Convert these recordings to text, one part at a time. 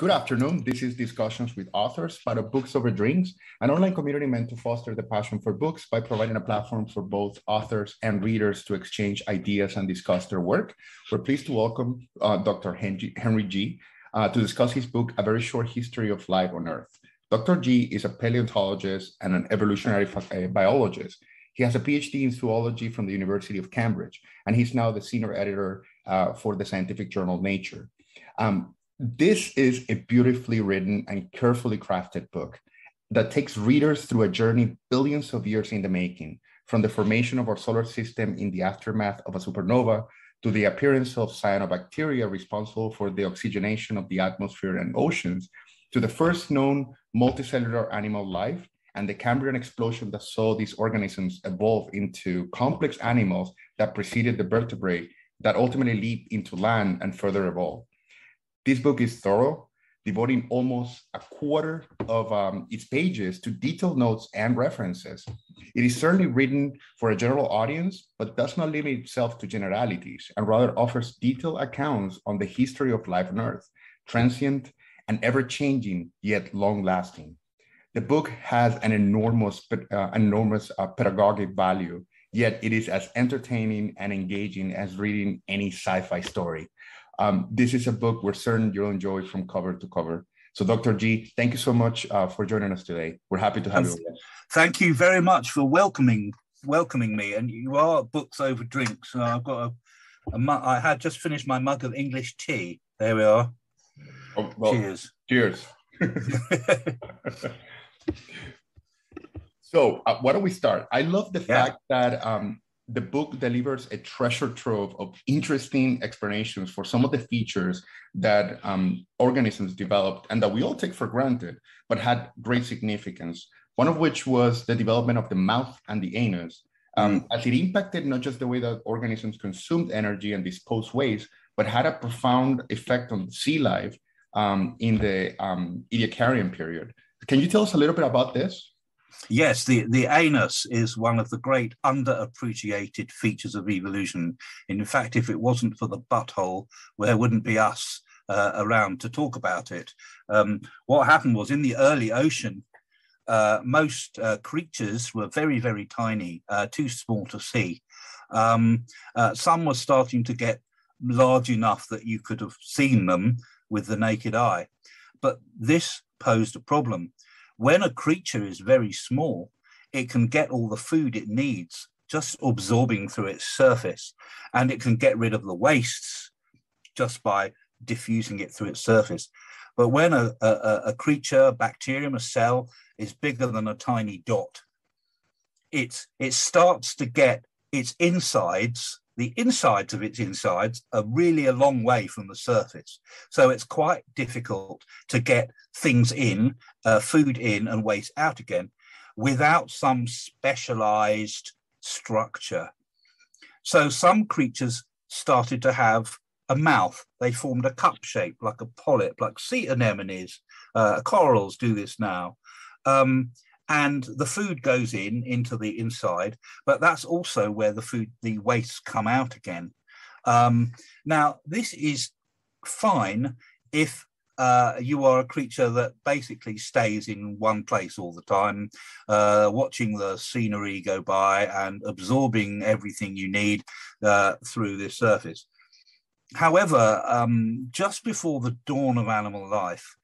Good afternoon. This is Discussions with Authors, part of Books Over Drinks, an online community meant to foster the passion for books by providing a platform for both authors and readers to exchange ideas and discuss their work. We're pleased to welcome uh, Dr. Henry, Gee. Uh, to discuss his book, A Very Short History of Life on Earth. Dr. Gee is a paleontologist and an evolutionary uh, biologist. He has a PhD in zoology from the University of Cambridge, and he's now the senior editor uh, for the scientific journal Nature. Um, this is a beautifully written and carefully crafted book that takes readers through a journey billions of years in the making, from the formation of our solar system in the aftermath of a supernova to the appearance of cyanobacteria responsible for the oxygenation of the atmosphere and oceans, to the first known multicellular animal life and the Cambrian explosion that saw these organisms evolve into complex animals that preceded the vertebrae that ultimately leap into land and further evolve. This book is thorough, devoting almost a quarter of um, its pages to detailed notes and references. It is certainly written for a general audience, but does not limit itself to generalities and rather offers detailed accounts on the history of life on Earth, transient and ever changing, yet long lasting. The book has an enormous, uh, enormous uh, pedagogic value, yet it is as entertaining and engaging as reading any sci fi story. Um, this is a book we're certain you'll enjoy from cover to cover. So, Dr. Gee, thank you so much uh, for joining us today. We're happy to have you. Thank you very much for welcoming welcoming me. And you are books over drinks. So I've got a, a mu- I had just finished my mug of English tea. There we are. Oh, well, cheers. Cheers. so, uh, why don't we start? I love the yeah. fact that um, the book delivers a treasure trove of interesting explanations for some of the features that um, organisms developed and that we all take for granted, but had great significance. One of which was the development of the mouth and the anus, um, as it impacted not just the way that organisms consumed energy and disposed waste, but had a profound effect on sea life um, in the um, Ediacaran period. Can you tell us a little bit about this? Yes, the, the anus is one of the great underappreciated features of evolution. In fact, if it wasn't for the butthole, there wouldn't be us uh, around to talk about it. Um, what happened was in the early ocean, uh, most uh, creatures were very, very tiny, uh, too small to see. Um, uh, some were starting to get large enough that you could have seen them with the naked eye. But this posed a problem when a creature is very small, it can get all the food it needs just absorbing through its surface, and it can get rid of the wastes just by diffusing it through its surface. But when a, a, a creature, a bacterium, a cell is bigger than a tiny dot, it, it starts to get its insides the insides of its insides are really a long way from the surface. So it's quite difficult to get things in, uh, food in, and waste out again without some specialized structure. So some creatures started to have a mouth. They formed a cup shape like a polyp, like sea anemones. Uh, corals do this now. Um, and the food goes in into the inside, but that's also where the food, the wastes come out again. Um, now, this is fine if uh, you are a creature that basically stays in one place all the time, uh, watching the scenery go by and absorbing everything you need uh, through this surface. However, um, just before the dawn of animal life,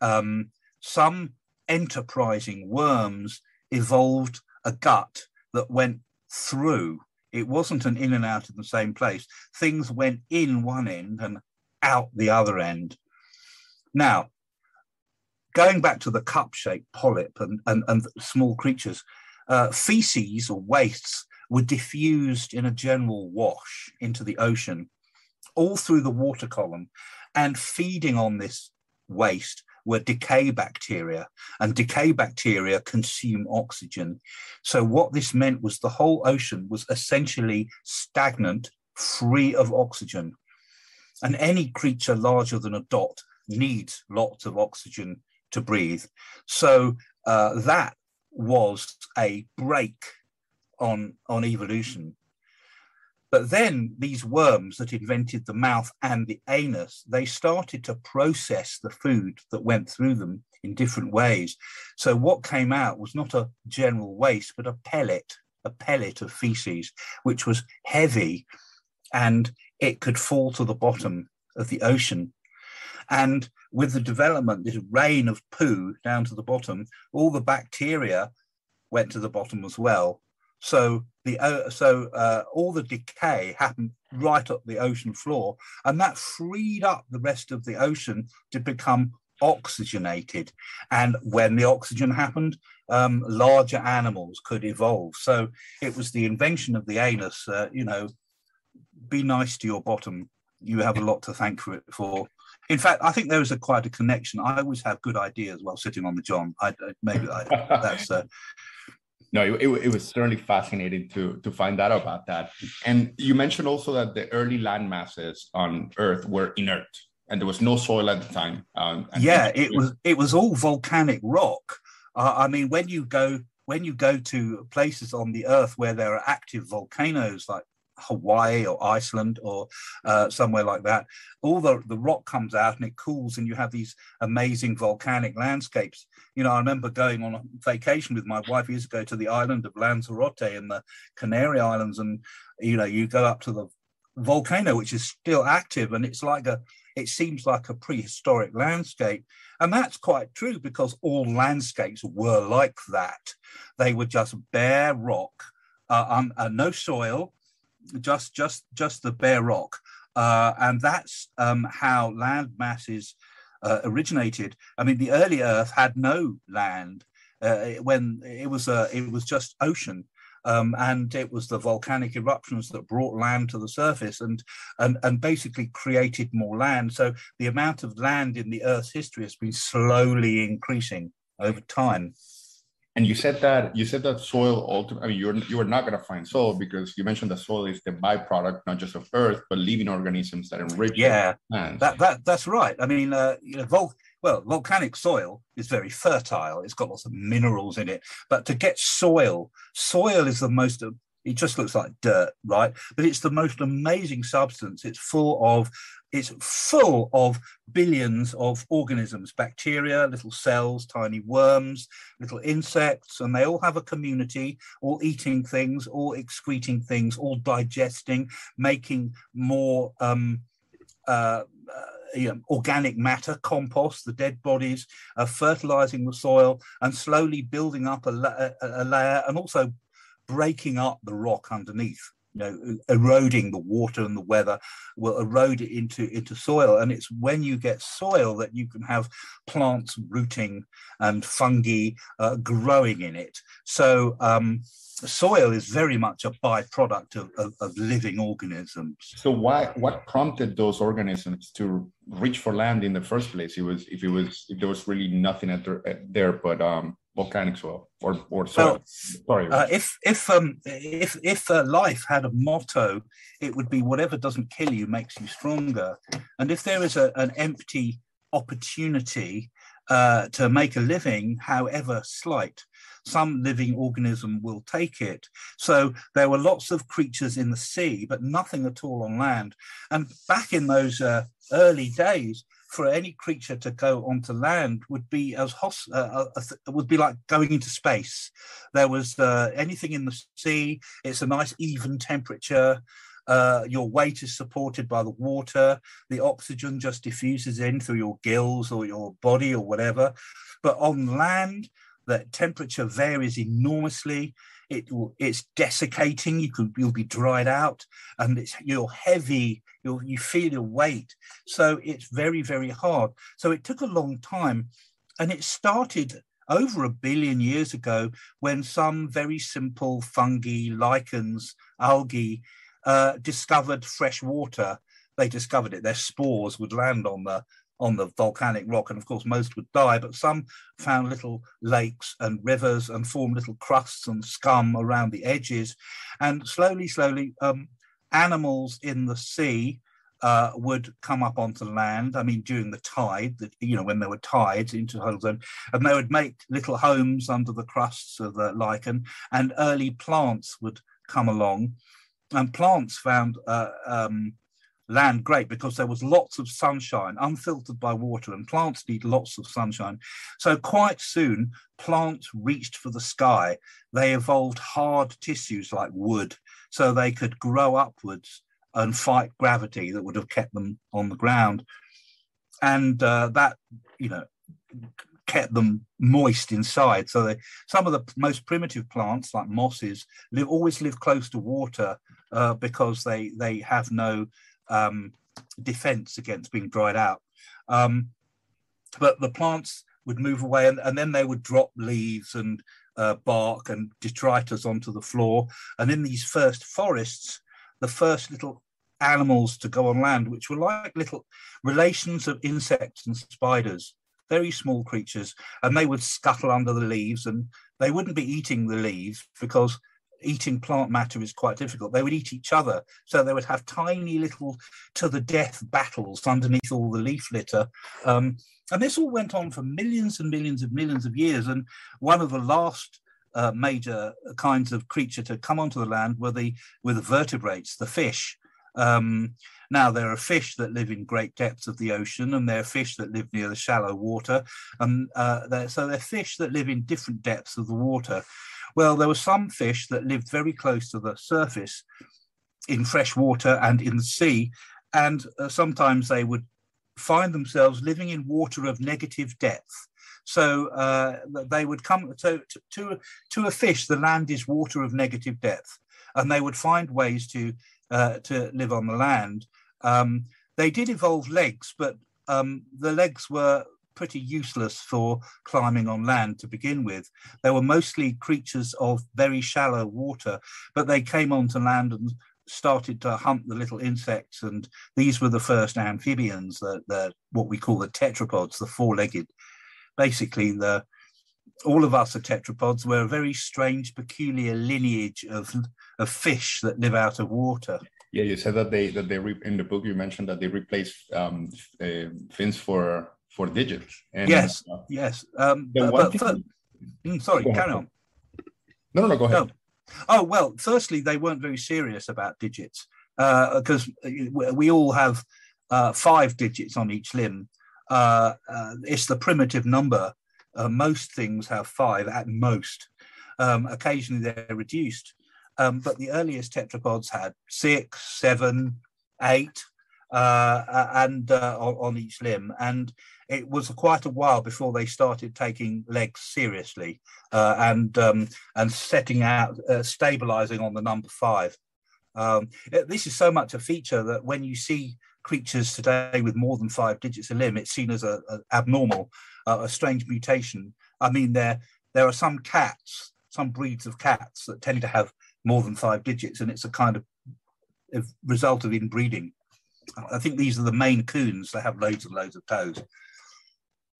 um, some enterprising worms evolved a gut that went through. It wasn't an in and out in the same place. Things went in one end and out the other end. Now, going back to the cup shaped polyp and, and, and small creatures, uh, feces or wastes were diffused in a general wash into the ocean, all through the water column. And feeding on this waste were decay bacteria, and decay bacteria consume oxygen. So, what this meant was the whole ocean was essentially stagnant, free of oxygen. And any creature larger than a dot needs lots of oxygen to breathe. So, uh, that was a brake on, on evolution. But then these worms that invented the mouth and the anus, they started to process the food that went through them in different ways. So what came out was not a general waste, but a pellet, a pellet of feces, which was heavy and it could fall to the bottom of the ocean. And with the development, this rain of poo down to the bottom, all the bacteria went to the bottom as well. So the uh, so uh, all the decay happened right up the ocean floor, and that freed up the rest of the ocean to become oxygenated. And when the oxygen happened, um, larger animals could evolve. So it was the invention of the anus. Uh, you know, be nice to your bottom. You have a lot to thank for it for. In fact, I think there is a quite a connection. I always have good ideas while sitting on the john. I maybe I, that's. Uh, no, it, it, was certainly fascinating to to find out about that. And you mentioned also that the early land masses on Earth were inert, and there was no soil at the time. Um, yeah, it was it was all volcanic rock. Uh, I mean, when you go when you go to places on the Earth where there are active volcanoes, like Hawaii or Iceland or uh, somewhere like that, all the, the rock comes out and it cools, and you have these amazing volcanic landscapes. You know, I remember going on a vacation with my wife years ago to the island of Lanzarote in the Canary Islands, and you know, you go up to the volcano, which is still active, and it's like a it seems like a prehistoric landscape. And that's quite true because all landscapes were like that. They were just bare rock, uh, um, uh, no soil, just just just the bare rock, uh, and that's um, how land masses uh, originated. I mean, the early Earth had no land uh, when it was a it was just ocean. Um, and it was the volcanic eruptions that brought land to the surface and, and, and basically created more land. So the amount of land in the Earth's history has been slowly increasing over time and you said that you said that soil ultimately I mean you're you are not going to find soil because you mentioned that soil is the byproduct not just of earth but living organisms that enrich yeah. that, that that's right. I mean uh, you know vol- well volcanic soil is very fertile. It's got lots of minerals in it. But to get soil soil is the most it just looks like dirt, right? But it's the most amazing substance. It's full of it's full of billions of organisms, bacteria, little cells, tiny worms, little insects, and they all have a community, all eating things, all excreting things, all digesting, making more um, uh, uh, you know, organic matter, compost, the dead bodies, uh, fertilizing the soil, and slowly building up a, la- a, layer, and also breaking up the rock underneath you know eroding the water and the weather will erode it into into soil. And it's when you get soil that you can have plants rooting and fungi uh, growing in it. So um, soil is very much a byproduct of, of, of, living organisms. So why what prompted those organisms to reach for land in the first place? It was if it was if there was really nothing at there, there but um volcanic soil or or soil. Sorry. Uh, if if um if if uh, life had a motto, it would be whatever doesn't kill you makes you stronger. And if there is a, an empty opportunity uh, to make a living, however slight, some living organism will take it. So there were lots of creatures in the sea, but nothing at all on land. And back in those uh, early days, for any creature to go onto land would be as hos- uh, uh, would be like going into space. There was uh, anything in the sea. It's a nice even temperature. Uh, your weight is supported by the water. The oxygen just diffuses in through your gills or your body or whatever. But on land, the temperature varies enormously. It it's desiccating. You could you'll be dried out, and it's you're heavy. You you feel your weight. So it's very very hard. So it took a long time, and it started over a billion years ago when some very simple fungi, lichens, algae uh, discovered fresh water. They discovered it. Their spores would land on the on the volcanic rock, and of course most would die, but some found little lakes and rivers and formed little crusts and scum around the edges. And slowly, slowly, um, animals in the sea uh, would come up onto land. I mean, during the tide, that you know, when there were tides into the zone, and they would make little homes under the crusts of the lichen, and early plants would come along. and plants found uh, um, land great because there was lots of sunshine, unfiltered by water, and plants need lots of sunshine. So quite soon, plants reached for the sky. They evolved hard tissues like wood, so they could grow upwards and fight gravity that would have kept them on the ground. And uh, that, you know, kept them moist inside. So they, some of the most primitive plants, like mosses, live always live close to water uh, because they they have no um, defense against being dried out. Um, but the plants would move away and, and then they would drop leaves and uh, bark and detritus onto the floor. And in these first forests, the first little animals to go on land, which were like little relations of insects and spiders, very small creatures, and they would scuttle under the leaves and they wouldn't be eating the leaves because eating plant matter is quite difficult. They would eat each other. So they would have tiny little to the death battles underneath all the leaf litter. Um, and this all went on for millions and millions and millions of years. And one of the last uh, major kinds of creature to come onto the land were the, were the vertebrates, the fish. Um, now, there are fish that live in great depths of the ocean, and there are fish that live near the shallow water. And uh, they're, so they're fish that live in different depths of the water. Well, there were some fish that lived very close to the surface in fresh water and in the sea, and uh, sometimes they would find themselves living in water of negative depth. So uh, they would come to, to, to a fish, the land is water of negative depth, and they would find ways to uh, to live on the land. Um, they did evolve legs, but um, the legs were pretty useless for climbing on land to begin with. They were mostly creatures of very shallow water, but they came onto land and started to hunt the little insects. And these were the first amphibians, the, the what we call the tetrapods, the four-legged. Basically, the all of us are tetrapods. We're a very strange, peculiar lineage of of fish that live out of water. Yeah, you said that they that they re- in the book you mentioned that they replace um, uh, fins for for digits. And, yes, uh, yes. Um, but, thing... for, mm, sorry, carry on. No, no, no, go ahead. No. Oh well, firstly, they weren't very serious about digits because uh, we all have uh, five digits on each limb. Uh, uh, it's the primitive number. Uh, most things have five at most. Um, occasionally, they're reduced. Um, but the earliest tetrapods had six, seven, eight, and on, on each limb. And it was quite a while before they started taking legs seriously uh, and um, and setting out uh, stabilizing on the number five. Um, this is so much a feature that when you see creatures today with more than five digits a limb, it's seen as a, a abnormal, uh, a strange mutation. I mean, there there are some cats, some breeds of cats that tend to have more than five digits, and it's a kind of result of inbreeding. I think these are the Maine Coons that have loads and loads of toes.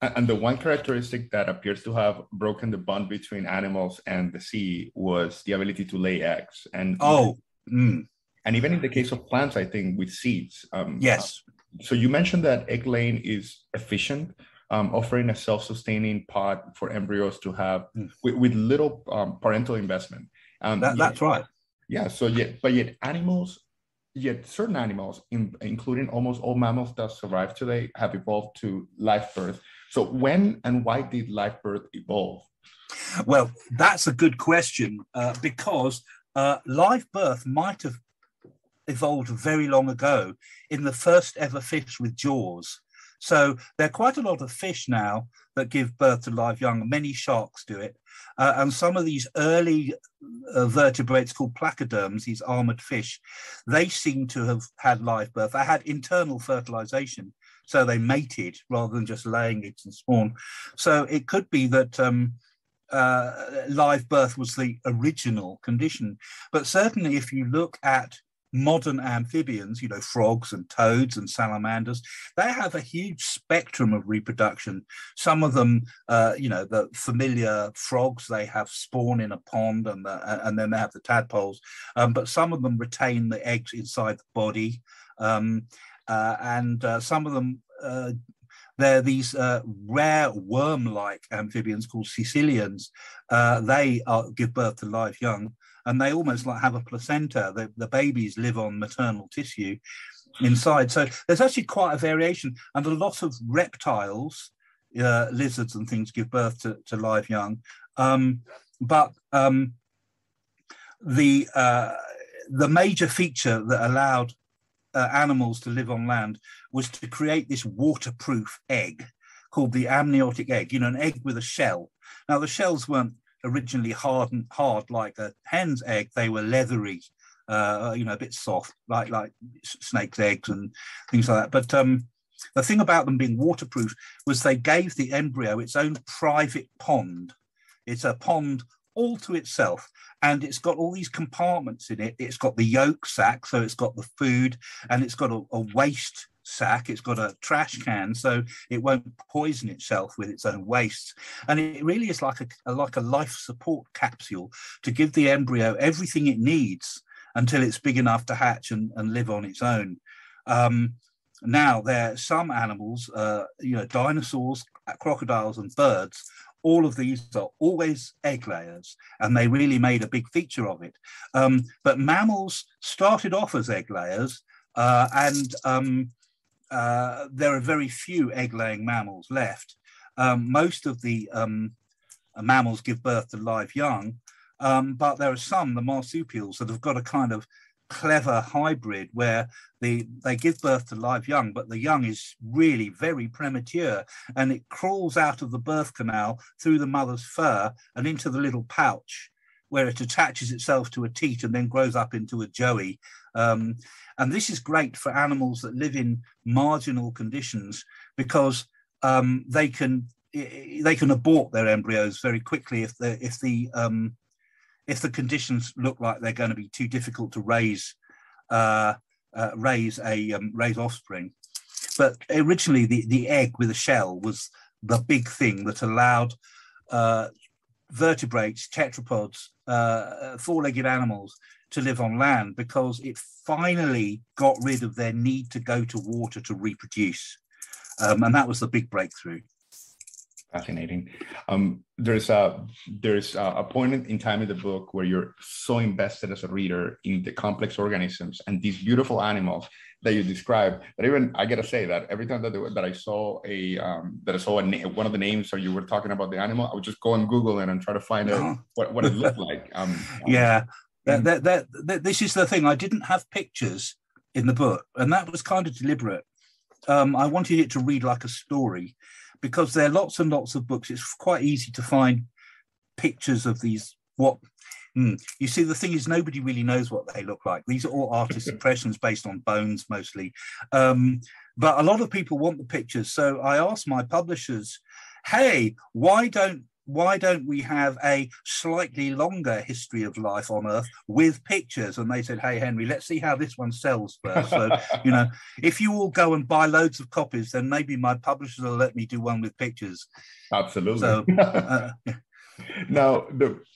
And the one characteristic that appears to have broken the bond between animals and the sea was the ability to lay eggs. And oh, mm. and even in the case of plants, I think with seeds. Um, yes. Uh, so you mentioned that egg laying is efficient, um, offering a self-sustaining pod for embryos to have mm. with, with, little um, parental investment. Um, that, that's right. Yeah. So yet, but yet animals yet certain animals, in, including almost all mammals that survive today, have evolved to live birth. So when and why did live birth evolve? Well, that's a good question uh, because uh, live birth might have evolved very long ago in the first ever fish with jaws. So there are quite a lot of fish now that give birth to live young. Many sharks do it. Uh, and some of these early uh, vertebrates called placoderms, these armored fish, they seem to have had live birth. They had internal fertilization. So they mated rather than just laying eggs and spawn. So it could be that um, uh, live birth was the original condition. But certainly, if you look at modern amphibians, you know, frogs and toads and salamanders, they have a huge spectrum of reproduction. Some of them, uh, you know, the familiar frogs, they have spawn in a pond and, the, and then they have the tadpoles, um, but some of them retain the eggs inside the body. Um, uh, and uh, some of them uh, They're these uh, rare worm-like amphibians called caecilians. Uh, they are, give birth to live young, and they almost like have a placenta. The, the babies live on maternal tissue inside. So there's actually quite a variation, and a lot of reptiles, uh, lizards and things, give birth to, to live young. Um, but um, the uh, the major feature that allowed uh, animals to live on land was to create this waterproof egg called the amniotic egg. You know, an egg with a shell. Now the shells weren't originally hard and hard like a hen's egg; they were leathery, uh, you know, a bit soft, like like snake's eggs and things like that. But um, the thing about them being waterproof was they gave the embryo its own private pond. It's a pond all to itself and it's got all these compartments in it it's got the yolk sac so it's got the food and it's got a, a, waste sack it's got a trash can so it won't poison itself with its own waste and it really is like a, like a life support capsule to give the embryo everything it needs until it's big enough to hatch and, and live on its own um, now there are some animals uh, you know dinosaurs crocodiles and birds all of these are always egg layers, and they really made a big feature of it. Um, but mammals started off as egg layers, uh, and um, uh, there are very few egg laying mammals left. Um, most of the um, mammals give birth to live young, um, but there are some, the marsupials, that have got a kind of clever hybrid where the they give birth to live young, but the young is really very premature and it crawls out of the birth canal through the mother's fur and into the little pouch where it attaches itself to a teat and then grows up into a joey. Um, and this is great for animals that live in marginal conditions because um, they can they can abort their embryos very quickly if the if the um, if the conditions look like they're going to be too difficult to raise uh, uh, raise a um, raise offspring. But originally, the the egg with a shell was the big thing that allowed uh, vertebrates, tetrapods, uh, four-legged animals to live on land because it finally got rid of their need to go to water to reproduce, um, and that was the big breakthrough fascinating. Um, there's a there's a, point in time in the book where you're so invested as a reader in the complex organisms and these beautiful animals that you describe. But even I gotta say that every time that, that I saw a um, that I saw a na- one of the names or you were talking about the animal, I would just go on Google and, and try to find out uh-huh. what, what it looked like. Um, yeah, that, that, that, that, this is the thing. I didn't have pictures in the book, and that was kind of deliberate. Um, I wanted it to read like a story because there are lots and lots of books. It's quite easy to find pictures of these. What mm, you see, the thing is, nobody really knows what they look like. These are all artist impressions based on bones mostly. Um, but a lot of people want the pictures. So I asked my publishers, hey, why don't why don't we have a slightly longer history of life on Earth with pictures? And they said, hey, Henry, let's see how this one sells first. So, you know, if you all go and buy loads of copies, then maybe my publishers will let me do one with pictures. Absolutely. So, uh, now,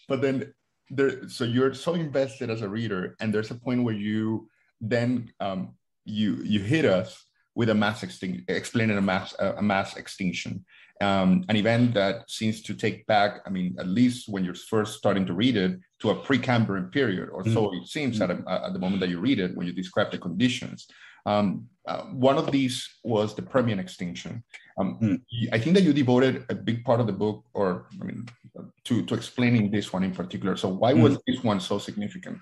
but then there, so you're so invested as a reader, and there's a point where you then um, you you hit us with a mass extinction, explaining a mass a mass extinction, um, an event that seems to take back, I mean, at least when you're first starting to read it, to a Precambrian period, or mm. so it seems at, a, at, the moment that you read it, when you describe the conditions. Um, uh, one of these was the Permian extinction. Um, mm. I think that you devoted a big part of the book, or I mean, to, to explaining this one in particular. So why was mm. this one so significant?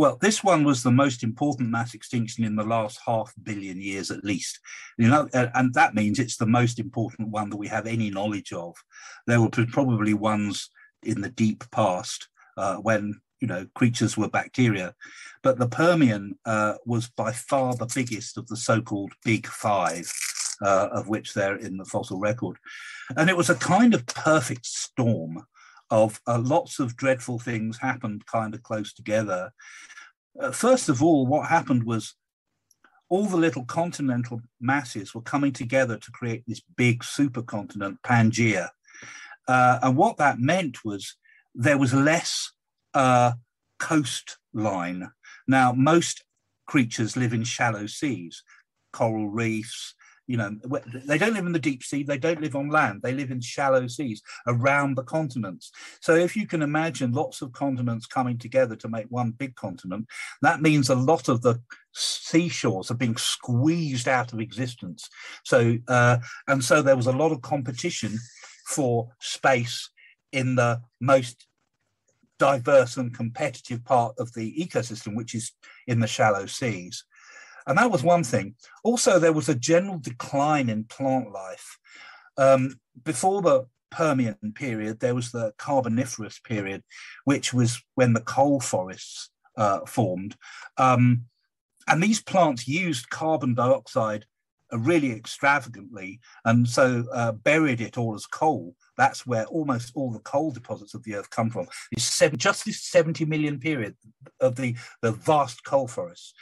Well, this one was the most important mass extinction in the last half billion years, at least. You know, and that means it's the most important one that we have any knowledge of. There were probably ones in the deep past uh, when you know creatures were bacteria, but the Permian uh, was by far the biggest of the so-called Big Five. Uh, of which they're in the fossil record. And it was a kind of perfect storm of uh, lots of dreadful things happened kind of close together. Uh, first of all, what happened was all the little continental masses were coming together to create this big supercontinent, Pangaea. Uh, and what that meant was there was less uh, coastline. Now, most creatures live in shallow seas, coral reefs, you know, they don't live in the deep sea, they don't live on land, they live in shallow seas around the continents. So if you can imagine lots of continents coming together to make one big continent, that means a lot of the seashores are being squeezed out of existence. So, uh, and so there was a lot of competition for space in the most diverse and competitive part of the ecosystem, which is in the shallow seas. And that was one thing. Also, there was a general decline in plant life. Um, before the Permian period, there was the Carboniferous period, which was when the coal forests uh, formed. Um, and these plants used carbon dioxide uh, really extravagantly and so uh, buried it all as coal. That's where almost all the coal deposits of the earth come from. It's seven, just this 70 million period of the, the vast coal forests.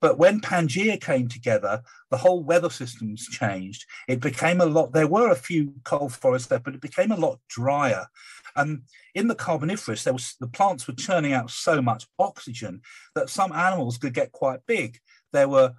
But when Pangaea came together, the whole weather systems changed. It became a lot, there were a few coal forests there, but it became a lot drier. And in the Carboniferous, there was the plants were churning out so much oxygen that some animals could get quite big. There were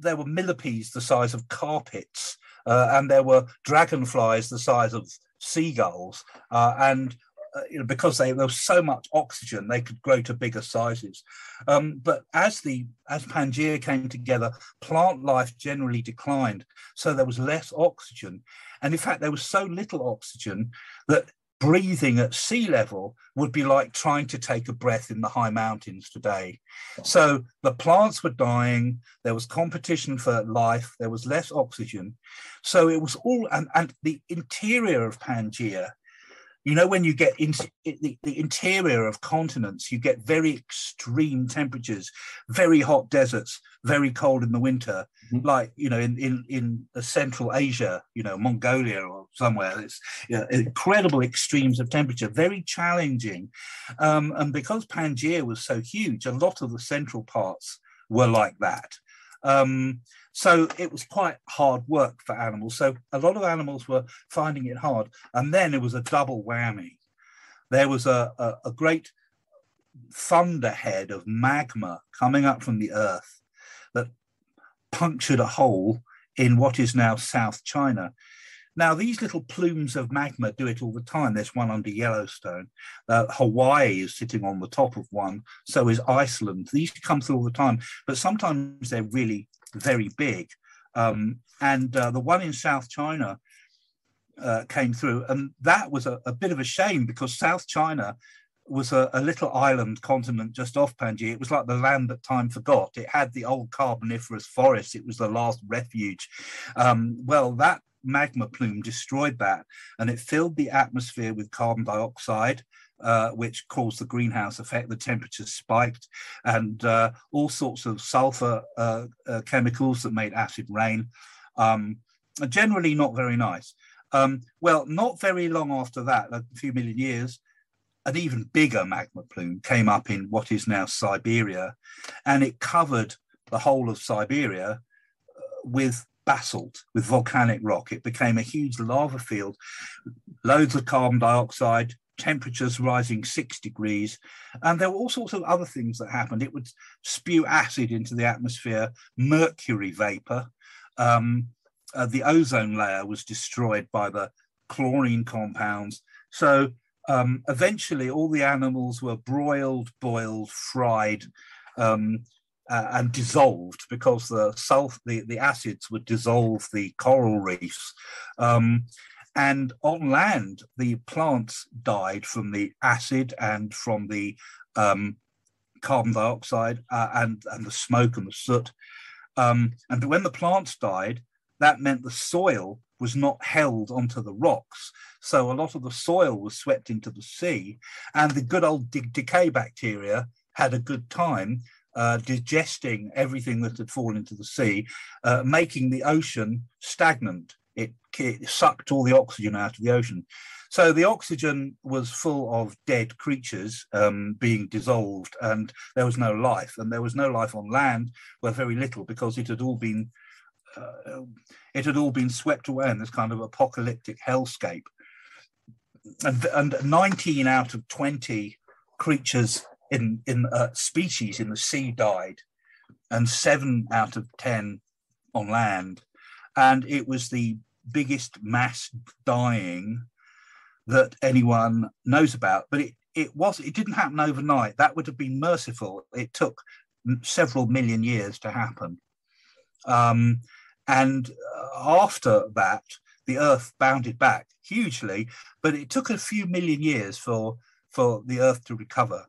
there were millipedes the size of carpets, uh, and there were dragonflies the size of seagulls, uh, and uh, you know, because they, there was so much oxygen, they could grow to bigger sizes. Um, but as the as Pangaea came together, plant life generally declined, so there was less oxygen, and in fact, there was so little oxygen that breathing at sea level would be like trying to take a breath in the high mountains today. So the plants were dying, there was competition for life, there was less oxygen. So it was all, and, and the interior of Pangaea you know when you get into the, the interior of continents you get very extreme temperatures very hot deserts very cold in the winter. Mm-hmm. like you know in in in central asia you know mongolia or somewhere it's you know, incredible extremes of temperature very challenging. Um, and because pangaea was so huge a lot of the central parts were like that. Um, so it was quite hard work for animals. So a lot of animals were finding it hard. And then it was a double whammy. There was a, a, a great thunderhead of magma coming up from the earth that punctured a hole in what is now South China. Now, these little plumes of magma do it all the time. There's one under Yellowstone. Uh, Hawaii is sitting on the top of one. So is Iceland. These come through all the time, but sometimes they're really very big. Um, and uh, the one in South China uh, came through, and that was a, a, bit of a shame because South China was a, a, little island continent just off Pangaea. It was like the land that time forgot. It had the old Carboniferous forest. It was the last refuge. Um, well, that magma plume destroyed that and it filled the atmosphere with carbon dioxide uh, which caused the greenhouse effect. The temperatures spiked, and uh, all sorts of sulfur uh, uh chemicals that made acid rain. Um, generally, not very nice. Um, well, not very long after that, a few million years, an even bigger magma plume came up in what is now Siberia, and it covered the whole of Siberia uh, with basalt, with volcanic rock. It became a huge lava field, loads of carbon dioxide, temperatures rising six degrees. And there were all sorts of other things that happened. It would spew acid into the atmosphere, mercury vapor. Um, uh, the ozone layer was destroyed by the chlorine compounds. So um, eventually, all the animals were broiled, boiled, fried, um, uh, and dissolved because the sulf- the, the acids would dissolve the coral reefs. Um, and on land, the plants died from the acid and from the um, carbon dioxide uh, and, and the smoke and the soot. Um, and when the plants died, that meant the soil was not held onto the rocks. So a lot of the soil was swept into the sea, and the good old de- decay bacteria had a good time uh, digesting everything that had fallen into the sea, uh, making the ocean stagnant sucked all the oxygen out of the ocean. So the oxygen was full of dead creatures um, being dissolved, and there was no life. And there was no life on land, well, very little, because it had all been uh, it had all been swept away in this kind of apocalyptic hellscape. And, and 19 out of 20 creatures in in uh, species in the sea died, and seven out of 10 on land and it was the biggest mass dying that anyone knows about. But it, it was it didn't happen overnight. That would have been merciful. It took several million years to happen. Um, and uh, after that, the Earth bounded back hugely, but it took a few million years for for the Earth to recover.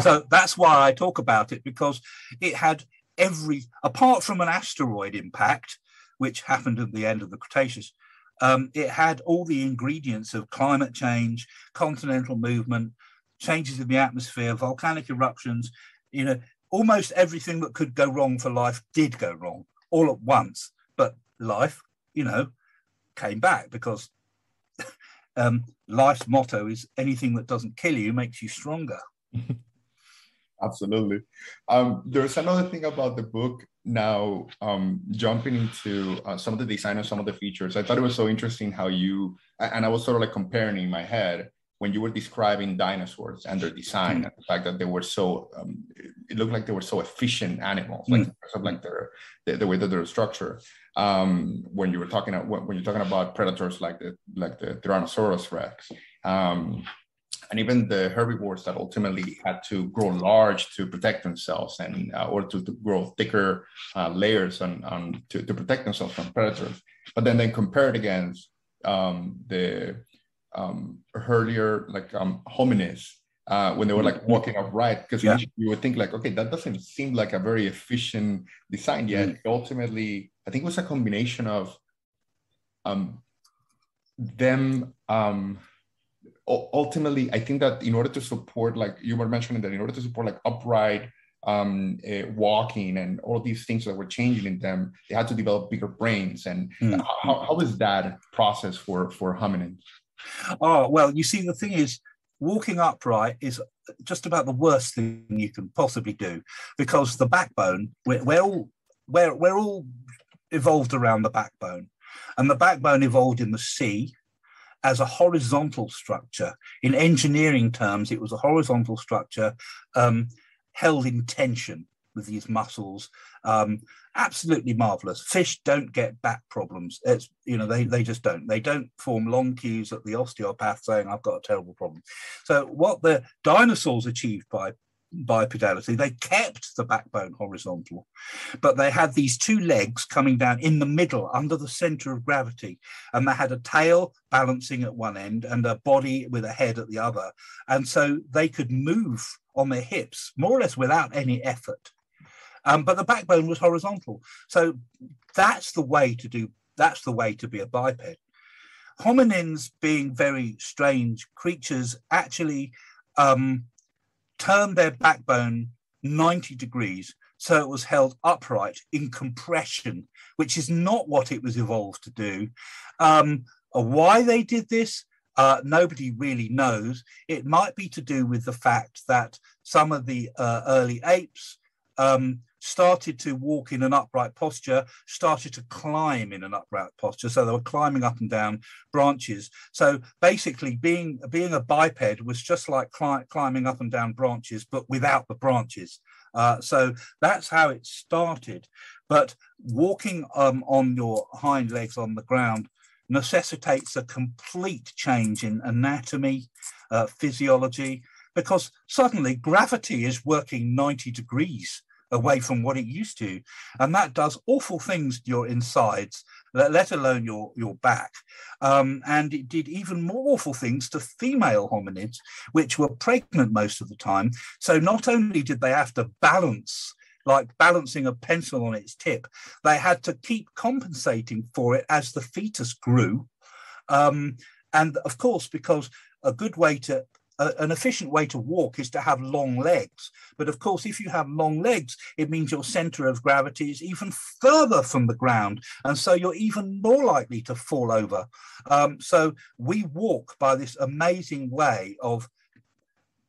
So that's why I talk about it because it had every, apart from an asteroid impact, which happened at the end of the Cretaceous, um, it had all the ingredients of climate change, continental movement, changes in the atmosphere, volcanic eruptions. You know, almost everything that could go wrong for life did go wrong all at once. But life, you know, came back because um, life's motto is anything that doesn't kill you makes you stronger. Absolutely. Um, there's another thing about the book now, um, jumping into uh, some of the design of some of the features. I thought it was so interesting how you, and I was sort of like comparing in my head when you were describing dinosaurs and their design mm. and the fact that they were so, um, it looked like they were so efficient animals, like, mm. of like their, the, the way that they're structured. Um, when you were talking, when, when you're talking about predators like the, like the Tyrannosaurus Rex, um, and even the herbivores that ultimately had to grow large to protect themselves and uh, or to, to, grow thicker uh, layers on, on to, to, protect themselves from predators but then then compare it against um, the um, earlier like um, hominids uh, when they were like walking upright because yeah. you would think like okay that doesn't seem like a very efficient design yet mm. ultimately i think it was a combination of um, them um, ultimately, I think that in order to support, like you were mentioning, that in order to support like upright um, uh, walking and all these things that were changing in them, they had to develop bigger brains. And mm. how, how is that process for for hominins? Oh well, you see, the thing is, walking upright is just about the worst thing you can possibly do because the backbone, we're, we're all we're, we're all evolved around the backbone, and the backbone evolved in the sea as a horizontal structure. In engineering terms, it was a horizontal structure um, held in tension with these muscles. Um, absolutely marvelous. Fish don't get back problems. It's you know they they just don't. They don't form long queues at the osteopath saying I've got a terrible problem. So what the dinosaurs achieved by bipedality. They kept the backbone horizontal, but they had these two legs coming down in the middle under the center of gravity. And they had a tail balancing at one end and a body with a head at the other. And so they could move on their hips more or less without any effort. Um, but the backbone was horizontal. So that's the way to do, that's the way to be a biped. Hominins, being very strange creatures, actually um, turned their backbone 90 degrees so it was held upright in compression, which is not what it was evolved to do. Um, why they did this, uh, nobody really knows. It might be to do with the fact that some of the uh, early apes um, started to walk in an upright posture, started to climb in an upright posture. So they were climbing up and down branches. So basically, being being a biped was just like cli climbing up and down branches, but without the branches. Uh, so that's how it started. But walking um, on your hind legs on the ground necessitates a complete change in anatomy, uh, physiology, because suddenly gravity is working 90 degrees away from what it used to. And that does awful things to your insides, let alone your, your back. Um, and it did even more awful things to female hominids, which were pregnant most of the time. So not only did they have to balance like balancing a pencil on its tip. They had to keep compensating for it as the fetus grew. Um, and of course, because a good way to a, an efficient way to walk is to have long legs. But of course, if you have long legs, it means your center of gravity is even further from the ground. And so you're even more likely to fall over. Um, so we walk by this amazing way of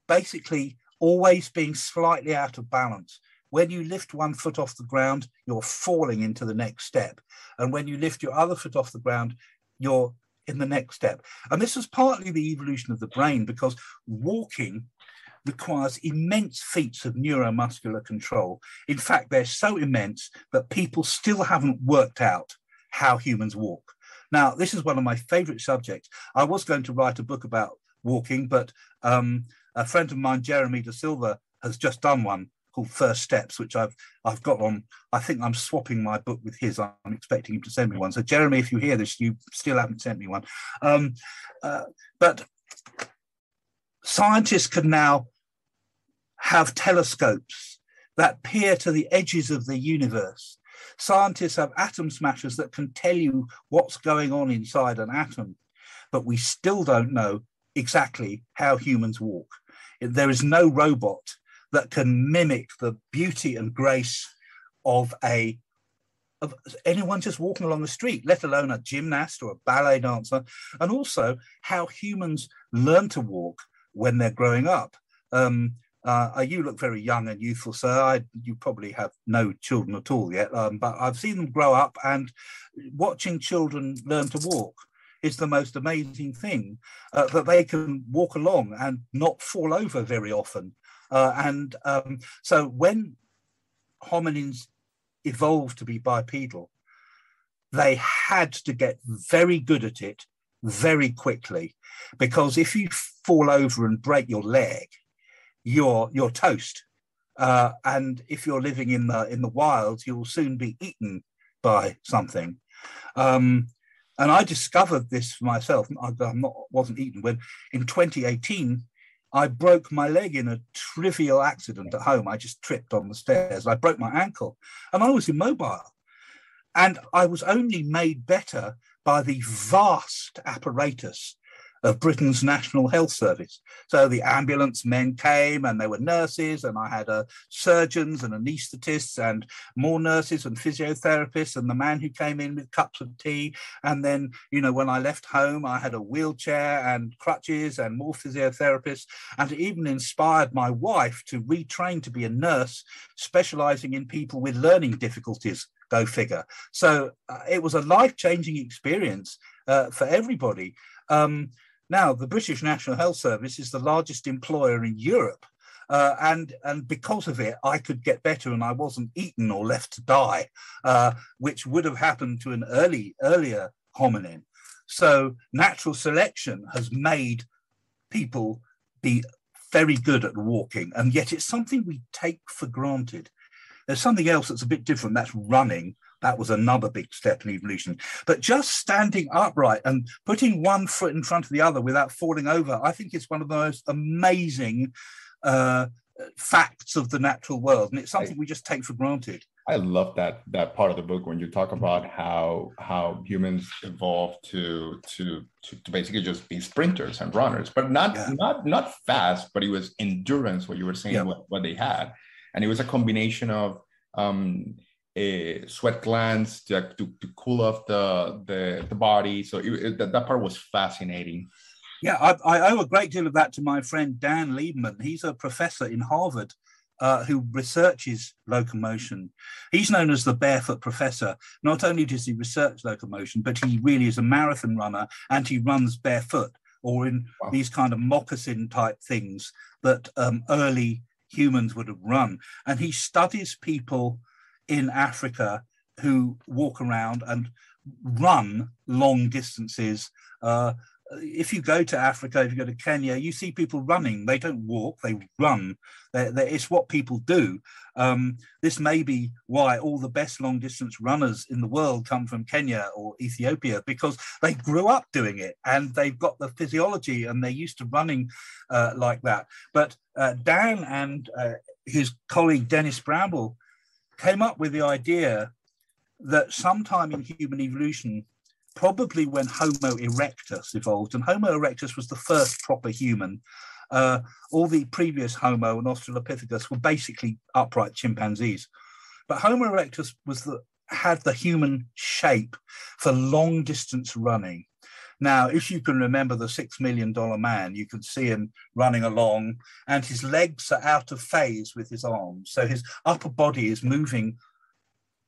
basically always being slightly out of balance. When you lift one foot off the ground, you're falling into the next step. And when you lift your other foot off the ground, you're in the next step. And this was partly the evolution of the brain because walking, requires immense feats of neuromuscular control. In fact, they're so immense that people still haven't worked out how humans walk. Now, this is one of my favorite subjects. I was going to write a book about walking, but um, a friend of mine, Jeremy DeSilva, has just done one called First Steps, which I've I've got on. I think I'm swapping my book with his. I'm expecting him to send me one. So Jeremy, if you hear this, you still haven't sent me one. Um, uh, but scientists can now have telescopes that peer to the edges of the universe. Scientists have atom smashers that can tell you what's going on inside an atom, but we still don't know exactly how humans walk. There is no robot that can mimic the beauty and grace of a of anyone just walking along the street, let alone a gymnast or a ballet dancer, and also how humans learn to walk when they're growing up. Um, uh, you look very young and youthful, sir. I, you probably have no children at all yet, um, but I've seen them grow up, and watching children learn to walk is the most amazing thing uh, that they can walk along and not fall over very often. Uh, and um, so when hominins evolved to be bipedal, they had to get very good at it very quickly because if you fall over and break your leg, you're you're toast. Uh, and if you're living in the in the wild, you'll soon be eaten by something. Um, and I discovered this myself. I, am not wasn't eaten when in 2018 I broke my leg in a trivial accident at home. I just tripped on the stairs. I broke my ankle and I was immobile. And I was only made better by the vast apparatus of Britain's National Health Service. So the ambulance men came and there were nurses, and I had uh, surgeons and anaesthetists and more nurses and physiotherapists, and the man who came in with cups of tea. And then, you know, when I left home, I had a wheelchair and crutches and more physiotherapists. And it even inspired my wife to retrain to be a nurse, specializing in people with learning difficulties. Go figure. So uh, it was a life changing experience uh, for everybody. Um, now, the British National Health Service is the largest employer in Europe. Uh, and and because of it, I could get better, and I wasn't eaten or left to die, uh, which would have happened to an early earlier hominin. So natural selection has made people be very good at walking, and yet it's something we take for granted. There's something else that's a bit different. That's running, that was another big step in evolution. But just standing upright and putting one foot in front of the other without falling over, I think it's one of the most amazing uh, facts of the natural world, and it's something we just take for granted. I love that that part of the book when you talk about how how humans evolved to to to, to basically just be sprinters and runners, but not yeah. not not fast, but it was endurance. What you were saying, yeah. what, what they had, and it was a combination of um, uh, sweat glands to, to, to, cool off the, the, the body. So it, it, that, that part was fascinating. Yeah, I, I, owe a great deal of that to my friend Dan Lieberman. He's a professor in Harvard uh, who researches locomotion. He's known as the barefoot professor. Not only does he research locomotion, but he really is a marathon runner and he runs barefoot or in wow. these kind of moccasin type things that um, early humans would have run. And he studies people in Africa who walk around and run long distances. Uh, if you go to Africa, if you go to Kenya, you see people running. They don't walk, they run. They're, they're, it's what people do. Um, this may be why all the best long distance runners in the world come from Kenya or Ethiopia because they grew up doing it and they've got the physiology and they're used to running uh, like that. But uh, Dan and uh, his colleague Dennis Bramble came up with the idea that sometime in human evolution, probably when Homo erectus evolved, and Homo erectus was the first proper human. Uh, all the previous Homo and Australopithecus were basically upright chimpanzees, but Homo erectus was the had the human shape for long distance running. Now, if you can remember the six million dollar man, you can see him running along, and his legs are out of phase with his arms. So his upper body is moving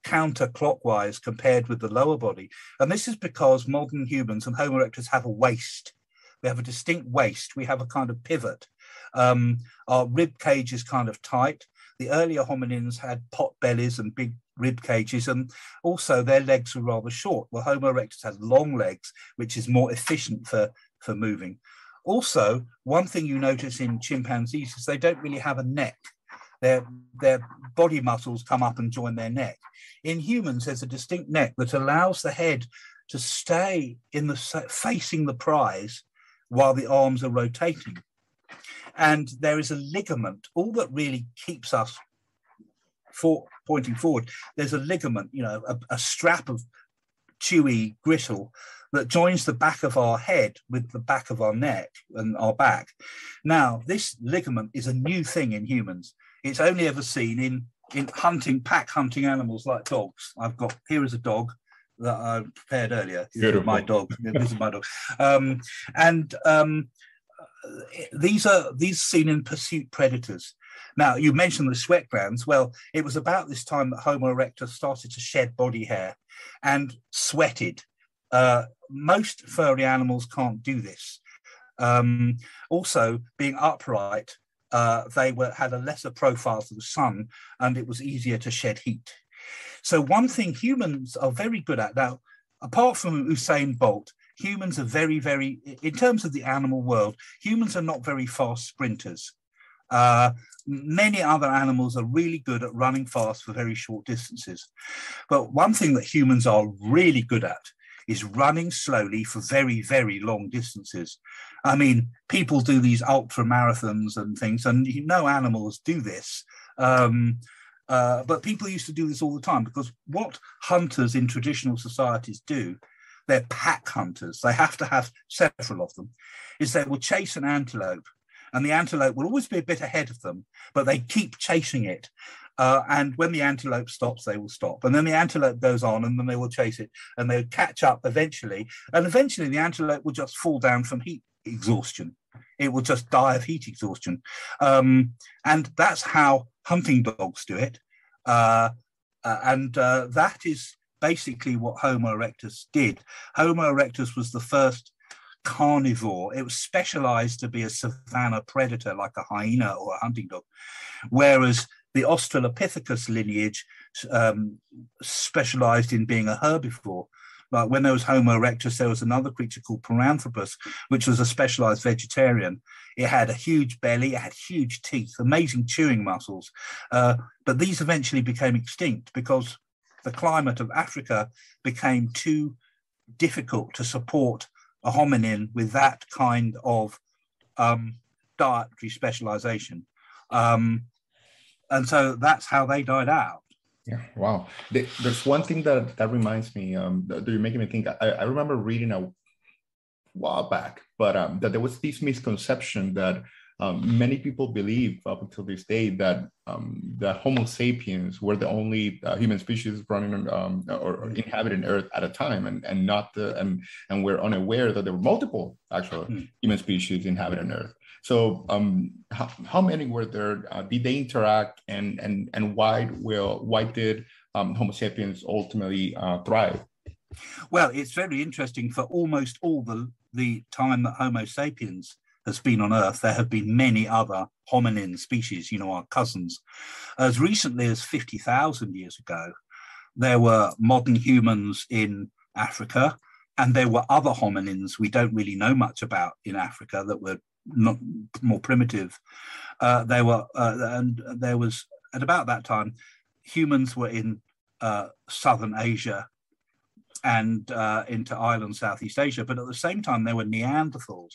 counterclockwise compared with the lower body. And this is because modern humans and Homo erectus have a waist. We have a distinct waist. We have a kind of pivot. Um, our rib cage is kind of tight. The earlier hominins had pot bellies and big rib cages, and also their legs were rather short. Well, Homo erectus has long legs, which is more efficient for, for moving. Also, one thing you notice in chimpanzees is they don't really have a neck. Their, their body muscles come up and join their neck. In humans, there's a distinct neck that allows the head to stay in the facing the prize while the arms are rotating. And there is a ligament, all that really keeps us for, pointing forward. There's a ligament, you know, a, a strap of chewy gristle that joins the back of our head with the back of our neck and our back. Now, this ligament is a new thing in humans. It's only ever seen in, in hunting, pack hunting animals like dogs. I've got, here is a dog that I prepared earlier. This is my dog. this is my dog. Um, and um, these are these seen in pursuit predators. Now, you mentioned the sweat glands. Well, it was about this time that Homo erectus started to shed body hair and sweated. Uh, most furry animals can't do this. Um, also, being upright, uh, they were had a lesser profile to the sun, and it was easier to shed heat. So one thing humans are very good at now, apart from Usain Bolt, humans are very, very, in terms of the animal world, humans are not very fast sprinters. Uh, many other animals are really good at running fast for very short distances. But one thing that humans are really good at is running slowly for very, very long distances. I mean, people do these ultra marathons and things, and you know animals do this. Um, uh, but people used to do this all the time because what hunters in traditional societies do, they're pack hunters. They have to have several of them. Is they will chase an antelope, and the antelope will always be a bit ahead of them, but they keep chasing it. Uh, and when the antelope stops, they will stop. And then the antelope goes on, and then they will chase it, and they'll catch up eventually. And eventually, the antelope will just fall down from heat exhaustion. It will just die of heat exhaustion. Um, and that's how hunting dogs do it. Uh, uh, and uh, that is basically what Homo erectus did. Homo erectus was the first carnivore. It was specialized to be a savanna predator like a hyena or a hunting dog, whereas the Australopithecus lineage um, specialized in being a herbivore. Like when there was Homo erectus, there was another creature called Paranthropus, which was a specialized vegetarian. It had a huge belly, it had huge teeth, amazing chewing muscles. Uh, but these eventually became extinct because the climate of Africa became too difficult to support a hominin with that kind of um, dietary specialization. Um, and so that's how they died out. Yeah, wow. There's one thing that that reminds me. Um, that you're making me think. I, I remember reading a while back, but um, that there was this misconception that um, many people believe up until this day that um, that Homo sapiens were the only uh, human species running um, or, or, inhabiting Earth at a time, and and not the and and we're unaware that there were multiple actual mm. human species inhabiting Earth. So, um, how, how many were there? Uh, did they interact, and and and why will why did um, Homo sapiens ultimately uh, thrive? Well, it's very interesting. For almost all the the time that Homo sapiens has been on Earth, there have been many other hominin species, you know, our cousins. As recently as 50,000 years ago, there were modern humans in Africa, and there were other hominins we don't really know much about in Africa that were not more primitive. Uh, there were, uh, and there was at about that time, humans were in uh, southern Asia and uh, into island, Southeast Asia, but at the same time, there were Neanderthals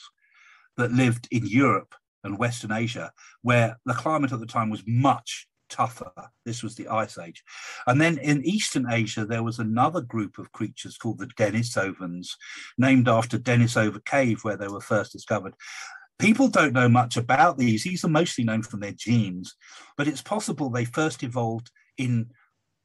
that lived in Europe and Western Asia, where the climate at the time was much tougher. This was the Ice Age. And then in Eastern Asia, there was another group of creatures called the Denisovans, named after Denisova Cave, where they were first discovered. People don't know much about these. These are mostly known from their genes, but it's possible they first evolved in,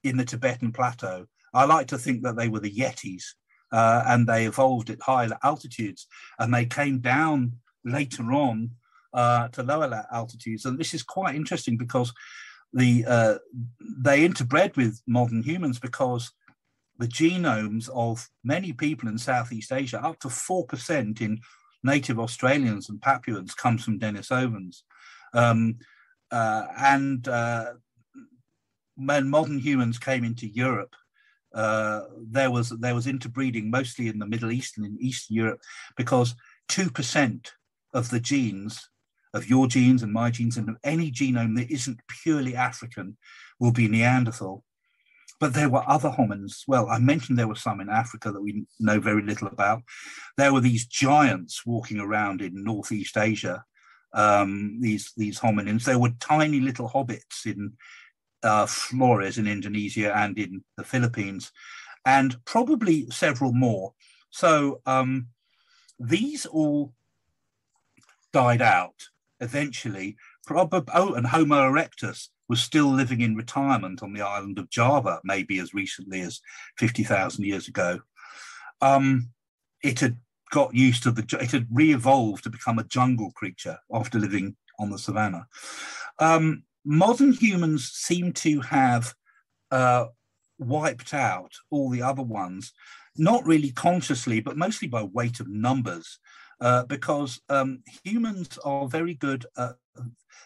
in the Tibetan plateau. I like to think that they were the Yetis, uh, and they evolved at higher altitudes, and they came down later on uh, to lower altitudes. And this is quite interesting because the uh, they interbred with modern humans because the genomes of many people in Southeast Asia, up to 4% in native Australians and Papuans, comes from Denisovans. Um, uh, and uh, when modern humans came into Europe, uh, there was there was interbreeding mostly in the Middle East and in Eastern Europe because two percent of the genes of your genes and my genes and of any genome that isn't purely African will be Neanderthal. But there were other homins. Well, I mentioned there were some in Africa that we know very little about. There were these giants walking around in Northeast Asia, um, these, these hominins. There were tiny little hobbits in uh, Flores in Indonesia and in the Philippines, and probably several more. So um, these all died out eventually. Probably, oh, and Homo erectus was still living in retirement on the island of Java, maybe as recently as 50,000 years ago. Um, it had got used to the, it had re evolved to become a jungle creature after living on the savannah. Um, modern humans seem to have uh, wiped out all the other ones, not really consciously, but mostly by weight of numbers, uh, because um, humans are very good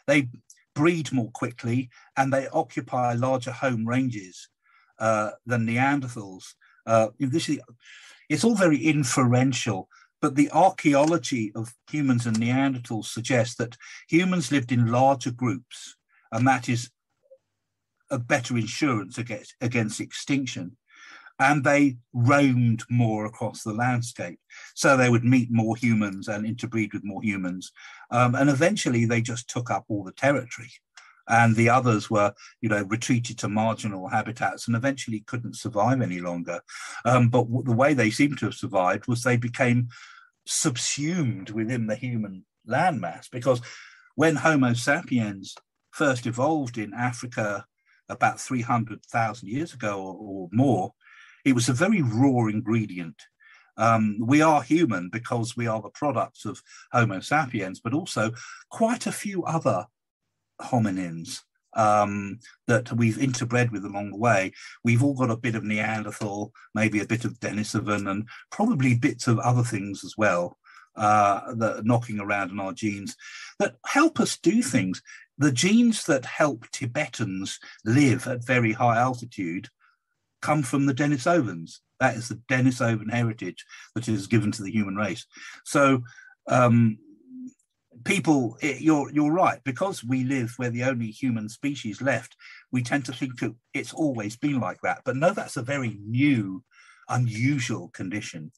they breed more quickly and they occupy larger home ranges uh, than Neanderthals. Uh, this is, it's all very inferential, but the archaeology of humans and Neanderthals suggests that humans lived in larger groups, and that is a better insurance against, against extinction and they roamed more across the landscape. So they would meet more humans and interbreed with more humans. Um, and eventually they just took up all the territory. And the others were, you know, retreated to marginal habitats and eventually couldn't survive any longer. Um, but w- the way they seemed to have survived was they became subsumed within the human landmass because when Homo sapiens first evolved in Africa about 300,000 years ago or, or, more, it was a very raw ingredient. Um, we are human because we are the products of Homo sapiens, but also quite a few other hominins um, that we've interbred with along the way. We've all got a bit of Neanderthal, maybe a bit of Denisovan, and probably bits of other things as well uh, that are knocking around in our genes that help us do things. The genes that help Tibetans live at very high altitude come from the Denisovans. That is the Denisovan heritage that is given to the human race. So um, people, it, you're you're right because we live where the only human species left. We tend to think it's always been like that, but no, that's a very new, unusual condition.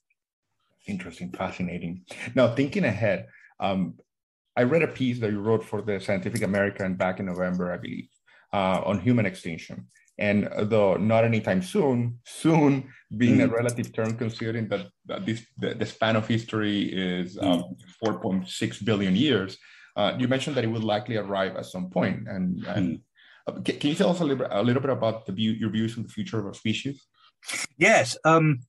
Interesting, fascinating. Now, thinking ahead, um, I read a piece that you wrote for the Scientific American back in November, I believe, uh, on human extinction. And though not anytime soon, soon being mm. a relative term, considering that, that this the, the, span of history is um, mm. 4.6 billion years, uh, you mentioned that it would likely arrive at some point. And, and mm. can, can, you tell us a little, a little bit about the view, your views on the future of our species? Yes. Um,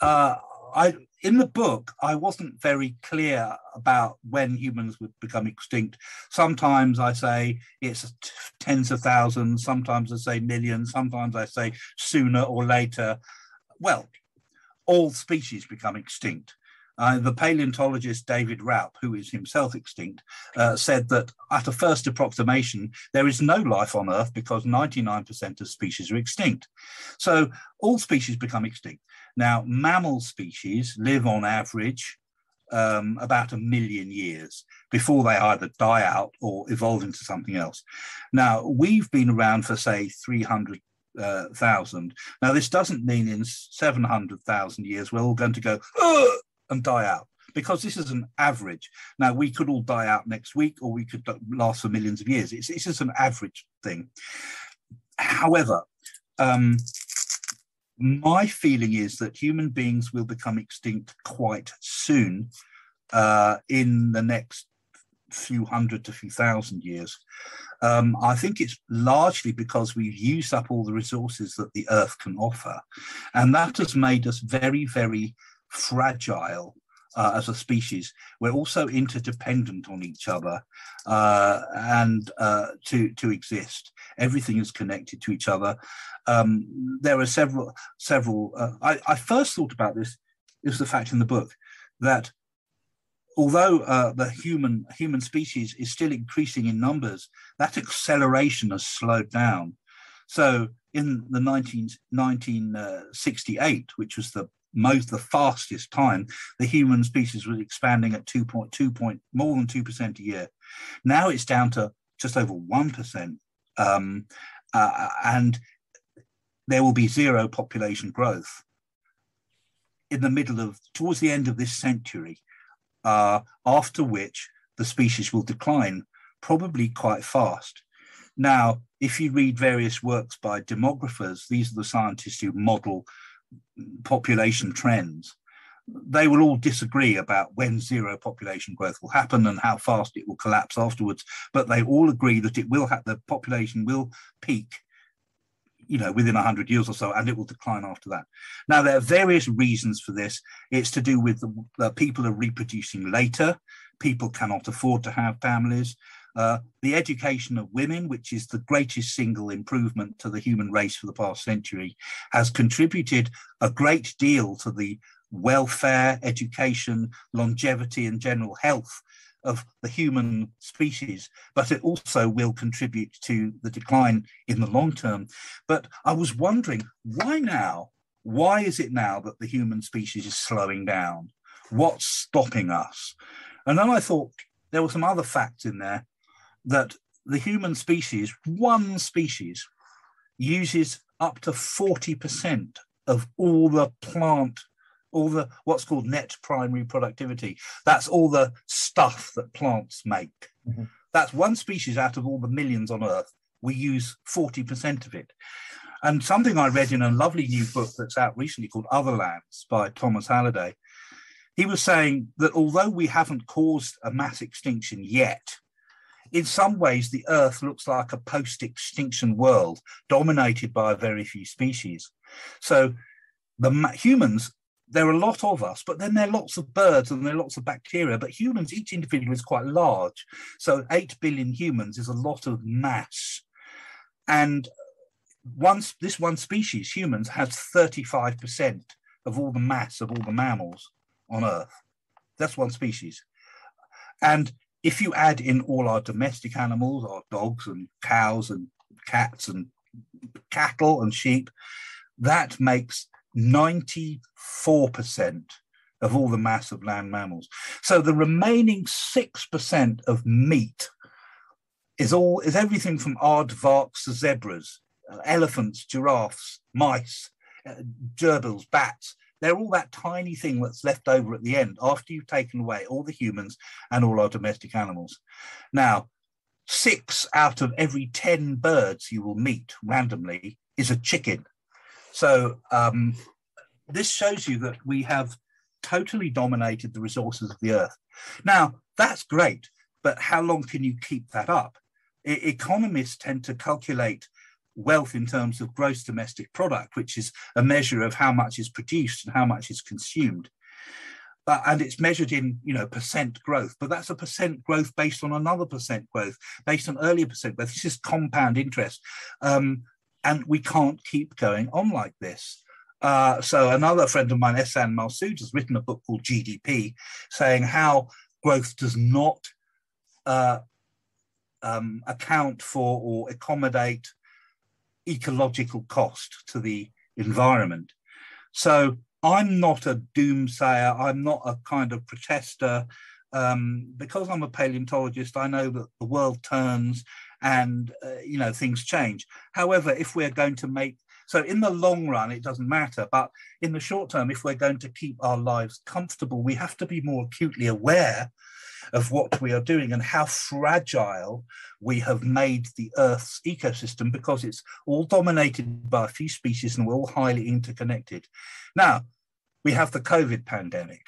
uh, I in the book, I wasn't very clear about when humans would become extinct. Sometimes I say it's tens of thousands, sometimes I say millions, sometimes I say sooner or later. Well, all species become extinct. Uh, the paleontologist David Raup, who is himself extinct, uh, said that at a first approximation, there is no life on Earth because 99% of species are extinct. So all species become extinct. Now, mammal species live on average um, about a million years before they either die out or evolve into something else. Now, we've been around for, say, 300 uh, thousand. Now, this doesn't mean in 700,000 years we're all going to go and die out because this is an average. Now, we could all die out next week or we could last for millions of years. It's, it's just an average thing. However, um, my feeling is that human beings will become extinct quite soon uh, in the next few hundred to few thousand years. Um, I think it's largely because we've used up all the resources that the earth can offer. And that has made us very, very fragile uh, as a species. We're also interdependent on each other uh, and uh, to, to exist. Everything is connected to each other. Um, there are several, several. Uh, I, I first thought about this, is the fact in the book that although uh, the human human species is still increasing in numbers, that acceleration has slowed down. So in the 19, 1968, which was the most the fastest time, the human species was expanding at 2.2 point more than two percent a year. Now it's down to just over one percent, um, uh, and there will be zero population growth in the middle of towards the end of this century uh, after which the species will decline, probably quite fast. Now, if you read various works by demographers, these are the scientists who model population trends, they will all disagree about when zero population growth will happen and how fast it will collapse afterwards. But they all agree that it will have the population will peak you know, within 100 years or so, and it will decline after that. Now, there are various reasons for this. It's to do with the, the people are reproducing later. People cannot afford to have families. Uh, the education of women, which is the greatest single improvement to the human race for the past century, has contributed a great deal to the welfare, education, longevity, and general health of the human species, but it also will contribute to the decline in the long term. But I was wondering why now? Why is it now that the human species is slowing down? What's stopping us? And then I thought there were some other facts in there that the human species, one species, uses up to 40% of all the plant all the what's called net primary productivity. That's all the stuff that plants make. Mm-hmm. That's one species out of all the millions on Earth. We use 40% of it. And something I read in a lovely new book that's out recently called Otherlands by Thomas Halliday, he was saying that although we haven't caused a mass extinction yet, in some ways the Earth looks like a post extinction world dominated by a very few species. So the humans there are a lot of us, but then there are lots of birds and there are lots of bacteria. But humans, each individual is quite large. So 8 billion humans is a lot of mass. And once this one species, humans, has 35% of all the mass of all the mammals on Earth. That's one species. And if you add in all our domestic animals, our dogs and cows and cats and cattle and sheep, that makes 94% of all the mass of land mammals. So the remaining 6% of meat is all is everything from aardvarks to zebras, uh, elephants, giraffes, mice, uh, gerbils, bats. They're all that tiny thing that's left over at the end after you've taken away all the humans and all our domestic animals. Now, six out of every 10 birds you will meet randomly is a chicken. So um, this shows you that we have totally dominated the resources of the earth. Now, that's great, but how long can you keep that up? E- economists tend to calculate wealth in terms of gross domestic product, which is a measure of how much is produced and how much is consumed. Uh, and it's measured in you know percent growth but that's a percent growth based on another percent growth based on earlier percent growth this is compound interest um, and we can't keep going on like this. Uh, so another friend of mine, Ehsan Masood, has written a book called GDP, saying how growth does not uh, um, account for or accommodate ecological cost to the environment. So I'm not a doomsayer. I'm not a kind of protester. Um, because I'm a paleontologist, I know that the world turns and uh, you know things change. However, if we're going to make so in the long run, it doesn't matter. But in the short term, if we're going to keep our lives comfortable, we have to be more acutely aware of what we are doing and how fragile we have made the Earth's ecosystem because it's all dominated by a few species and we're all highly interconnected. Now, we have the COVID pandemic.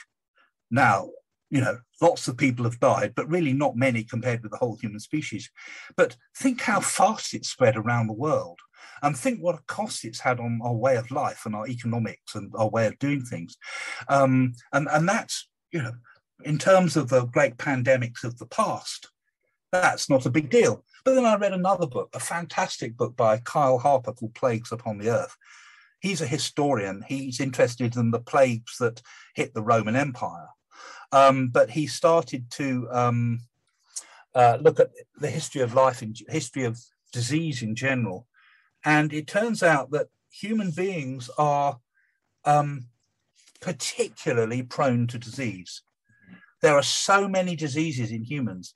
Now, you know, lots of people have died, but really not many compared with the whole human species. But think how fast it spread around the world and think what a cost it's had on our way of life and our economics and our way of doing things. Um, and, and that's, you know, in terms of the great pandemics of the past, that's not a big deal. But then I read another book, a fantastic book by Kyle Harper called Plagues Upon the Earth. He's a historian. He's interested in the plagues that hit the Roman Empire Um, but he started to um, uh, look at the history of life and history of disease in general. And it turns out that human beings are um, particularly prone to disease. There are so many diseases in humans,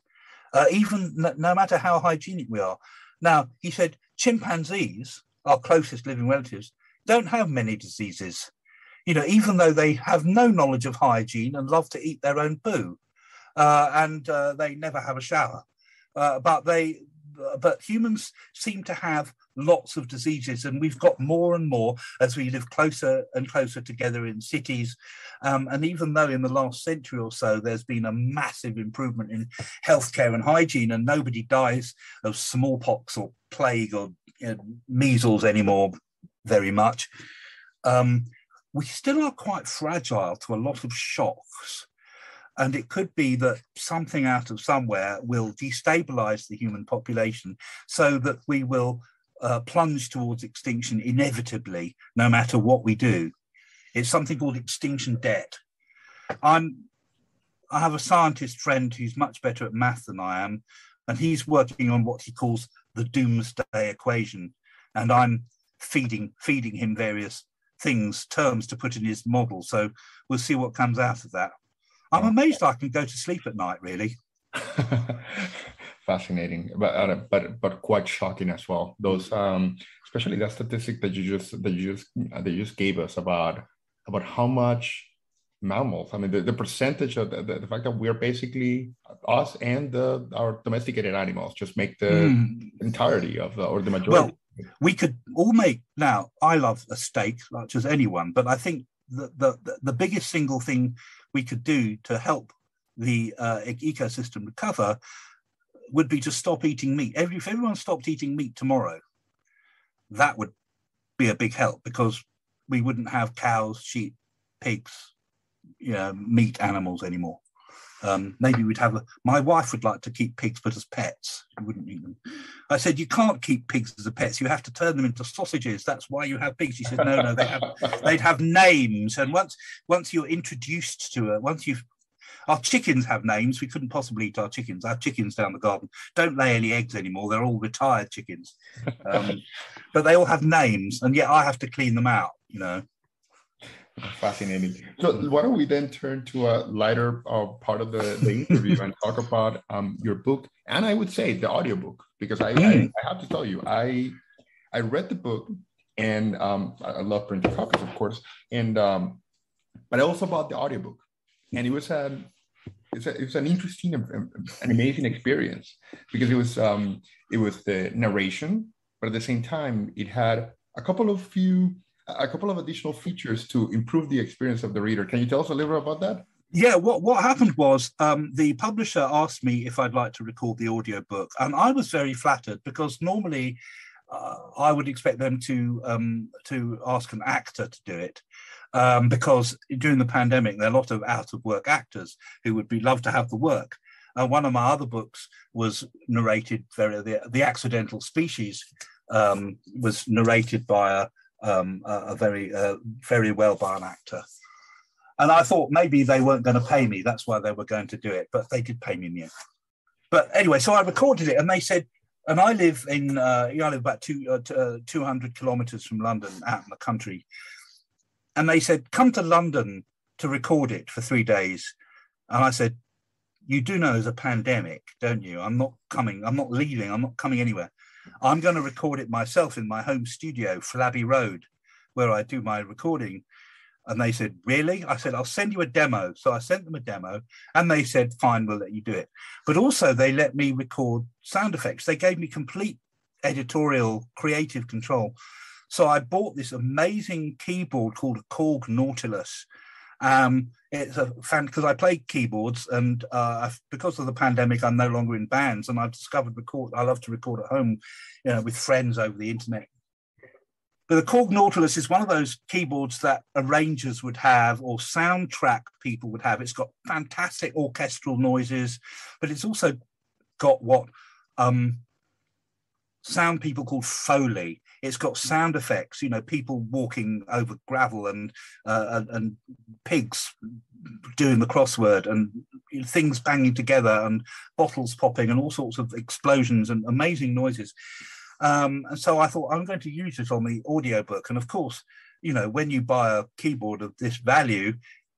uh, even no, matter how hygienic we are. Now, he said chimpanzees, our closest living relatives, don't have many diseases. You know, even though they have no knowledge of hygiene and love to eat their own poo, uh, and uh, they never have a shower, uh, but they, but humans seem to have lots of diseases, and we've got more and more as we live closer and closer together in cities. Um, and even though in the last century or so there's been a massive improvement in healthcare and hygiene, and nobody dies of smallpox or plague or you know, measles anymore very much, um, we still are quite fragile to a lot of shocks. And it could be that something out of somewhere will destabilize the human population so that we will uh, plunge towards extinction inevitably, no matter what we do. It's something called extinction debt. I'm, I have a scientist friend who's much better at math than I am, and he's working on what he calls the doomsday equation. And I'm feeding feeding him various things, terms to put in his model. So we'll see what comes out of that. I'm amazed I can go to sleep at night, really. fascinating, but uh, but but quite shocking as well. Those, um, especially that statistic that you just that you just that you just gave us about about how much mammals. I mean, the, the percentage of the, the, the, fact that we're basically us and the, our domesticated animals just make the mm. entirety of the or the majority. Well, we could all make now. I love a steak, much as anyone, but I think the the the biggest single thing we could do to help the uh, ecosystem recover would be to stop eating meat. Every, if everyone stopped eating meat tomorrow, that would be a big help because we wouldn't have cows, sheep, pigs, you know, meat animals anymore. Um, maybe we'd have a. My wife would like to keep pigs, but as pets, she wouldn't eat them. I said, "You can't keep pigs as pets. You have to turn them into sausages. That's why you have pigs." She said, "No, no, they have. they'd have names, and once once you're introduced to it, once you've our chickens have names. We couldn't possibly eat our chickens. Our chickens down the garden. Don't lay any eggs anymore. They're all retired chickens. Um, but they all have names, and yet I have to clean them out, you know. Fascinating. So why don't we then turn to a lighter uh, part of the, the interview and talk about um, your book and I would say the audiobook because I, mm. I, I have to tell you I I read the book and um, I love printed copies of course and um, but I also bought the audiobook and it was an it's a, it was an interesting and amazing experience because it was um, it was the narration, but at the same time it had a couple of few a couple of additional features to improve the experience of the reader. Can you tell us a little about that? Yeah, what, what happened was um, the publisher asked me if I'd like to record the audiobook, and I was very flattered because normally uh, I would expect them to um, to ask an actor to do it um, because during the pandemic, there are a lot of out of work actors who would be love to have the work. One of my other books was narrated very the, the accidental species um, was narrated by a, um, a very very well by an actor. And I thought maybe they weren't going to pay me. That's why they were going to do it. But they did pay me new. But anyway, so I recorded it, and they said, and I live in, uh, you know, I live about two, uh, uh, 200 kilometers from London, out in the country and they said, "Come to London to record it for three days." And I said, "You do know there's a pandemic, don't you? I'm not coming. I'm not leaving. I'm not coming anywhere. I'm going to record it myself in my home studio, Flabby Road, where I do my recording." And they said, Really? I said, I'll send you a demo. So I sent them a demo and they said, Fine, we'll let you do it. But also, they let me record sound effects. They gave me complete editorial creative control. So I bought this amazing keyboard called a Korg Nautilus. Um, it's a fan because I play keyboards, and uh, because of the pandemic, I'm no longer in bands, and I've discovered record. I love to record at home, you know, with friends over the internet. But the Korg Nautilus is one of those keyboards that arrangers would have or soundtrack people would have. It's got fantastic orchestral noises, but it's also got what um, sound people call Foley. It's got sound effects, you know, people walking over gravel and uh, and, and, pigs doing the crossword and things banging together and bottles popping and all sorts of explosions and amazing noises. Um, and so I thought I'm going to use it on the audiobook. And of course, you know, when you buy a keyboard of this value,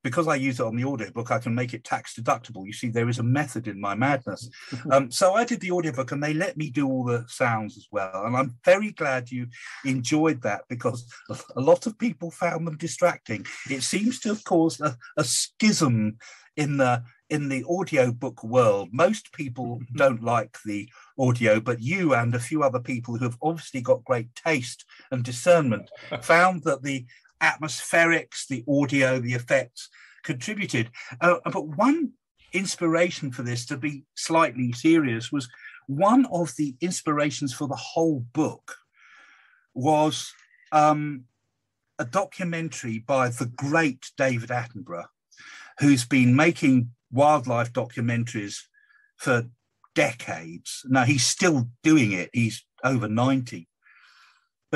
because I use it on the audiobook, I can make it tax deductible. You see, there is a method in my madness. Um, so I did the audiobook and they let me do all the sounds as well. And I'm very glad you enjoyed that because a lot of people found them distracting. It seems to have caused a, a schism in the in the audiobook world. Most people don't like the audio, but you and a few other people who have obviously got great taste and discernment found that the atmospherics, the audio, the effects contributed. Uh, but one inspiration for this, to be slightly serious, was one of the inspirations for the whole book was um, a documentary by the great David Attenborough, who's been making wildlife documentaries for decades. Now he's still doing it. He's over 90.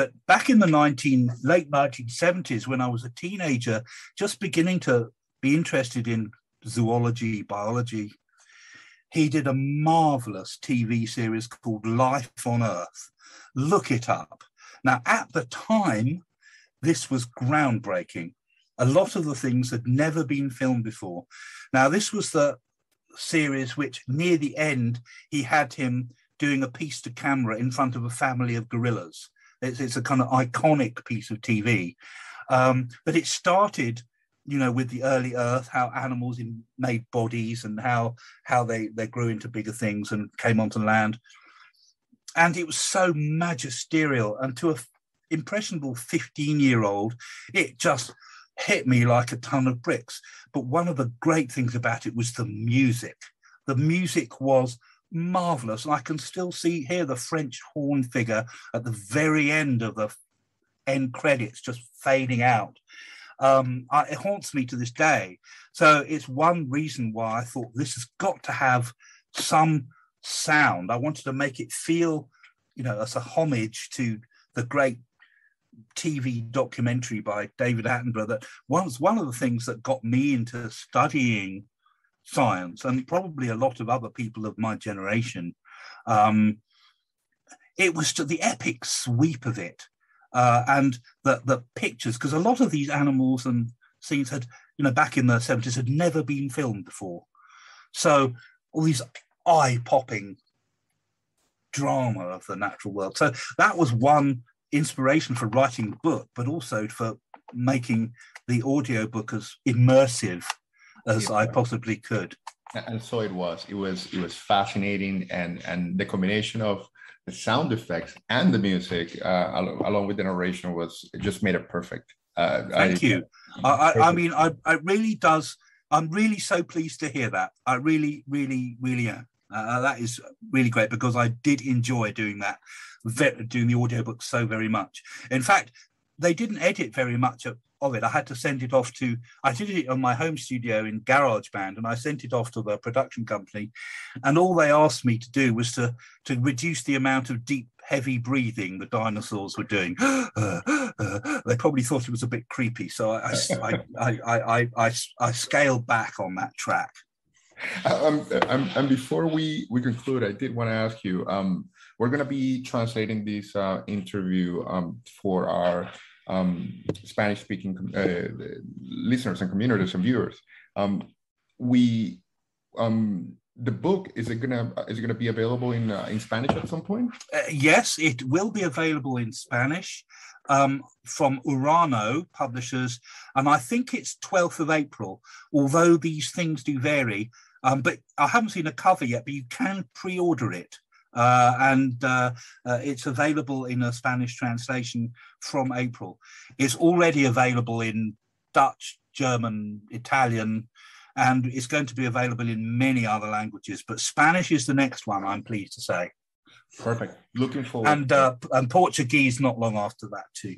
But back in the 19 late 1970s, when I was a teenager, just beginning to be interested in zoology, biology, he did a marvelous TV series called Life on Earth. Look it up. Now, at the time, this was groundbreaking. A lot of the things had never been filmed before. Now, this was the series which, near the end, he had him doing a piece to camera in front of a family of gorillas. It's, it's a kind of iconic piece of TV. Um, but it started, you know, with the early Earth, how animals in, made bodies and how how they they grew into bigger things and came onto land. And it was so magisterial, and to a impressionable 15 year old, it just hit me like a ton of bricks. But one of the great things about it was the music. The music was marvelous. And I can still see here the French horn figure at the very end of the end credits just fading out. Um, I, it haunts me to this day. So it's one reason why I thought this has got to have some sound. I wanted to make it feel, you know, as a homage to the great TV documentary by David Attenborough that was one of the things that got me into studying science and probably a lot of other people of my generation. Um, it was to the epic sweep of it uh, and the, the pictures, because a lot of these animals and scenes had, you know, back in the 70s had never been filmed before. So all these eye popping drama of the natural world. So that was one inspiration for writing the book, but also for making the audiobook as immersive as. I possibly could. And so it was. It was it was fascinating, and and the combination of the sound effects and the music, uh, along with the narration, was it just made it perfect. Uh, Thank I, you. I, I, mean, I, I really does. I'm really so pleased to hear that. I really, really, really am. Uh, that is really great because I did enjoy doing that, doing the audiobook so very much. In fact, they didn't edit very much of, of it. I had to send it off to, I did it on my home studio in GarageBand and I sent it off to the production company. And all they asked me to do was to, to reduce the amount of deep, heavy breathing the dinosaurs were doing. they probably thought it was a bit creepy. So I, I, I, I, I, I, scaled back on that track. Um, um, and before we, we conclude, I did want to ask you, um, we're going to be translating this uh, interview um, for our um, Spanish speaking uh, listeners and communities and viewers. Um, we um, the book is it gonna is it gonna be available in uh, in Spanish at some point? Uh, yes, it will be available in Spanish um, from Urano Publishers, and I think it's 12th of April. Although these things do vary, um, but I haven't seen a cover yet. But you can pre-order it. Uh, and uh, uh, it's available in a Spanish translation from April. It's already available in Dutch, German, Italian, and it's going to be available in many other languages. But Spanish is the next one, I'm pleased to say. Perfect. Looking forward. And uh, and Portuguese not long after that too.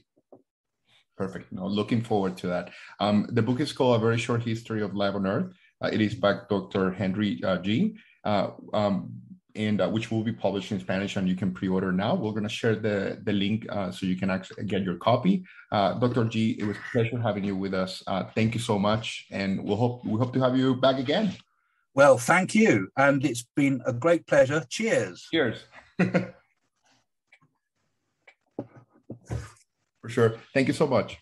Perfect. No, looking forward to that. Um, the book is called A Very Short History of Life on Earth. Uh, it is by Dr. Henry uh, Gee. Uh, um, and uh, which will be published in Spanish and you can pre-order now. We're going to share the, the link uh, so you can actually get your copy. Uh, Dr. Gee, it was a pleasure having you with us. Uh, thank you so much. And we'll hope, we hope to have you back again. Well, thank you. And it's been a great pleasure. Cheers. Cheers. For sure. Thank you so much.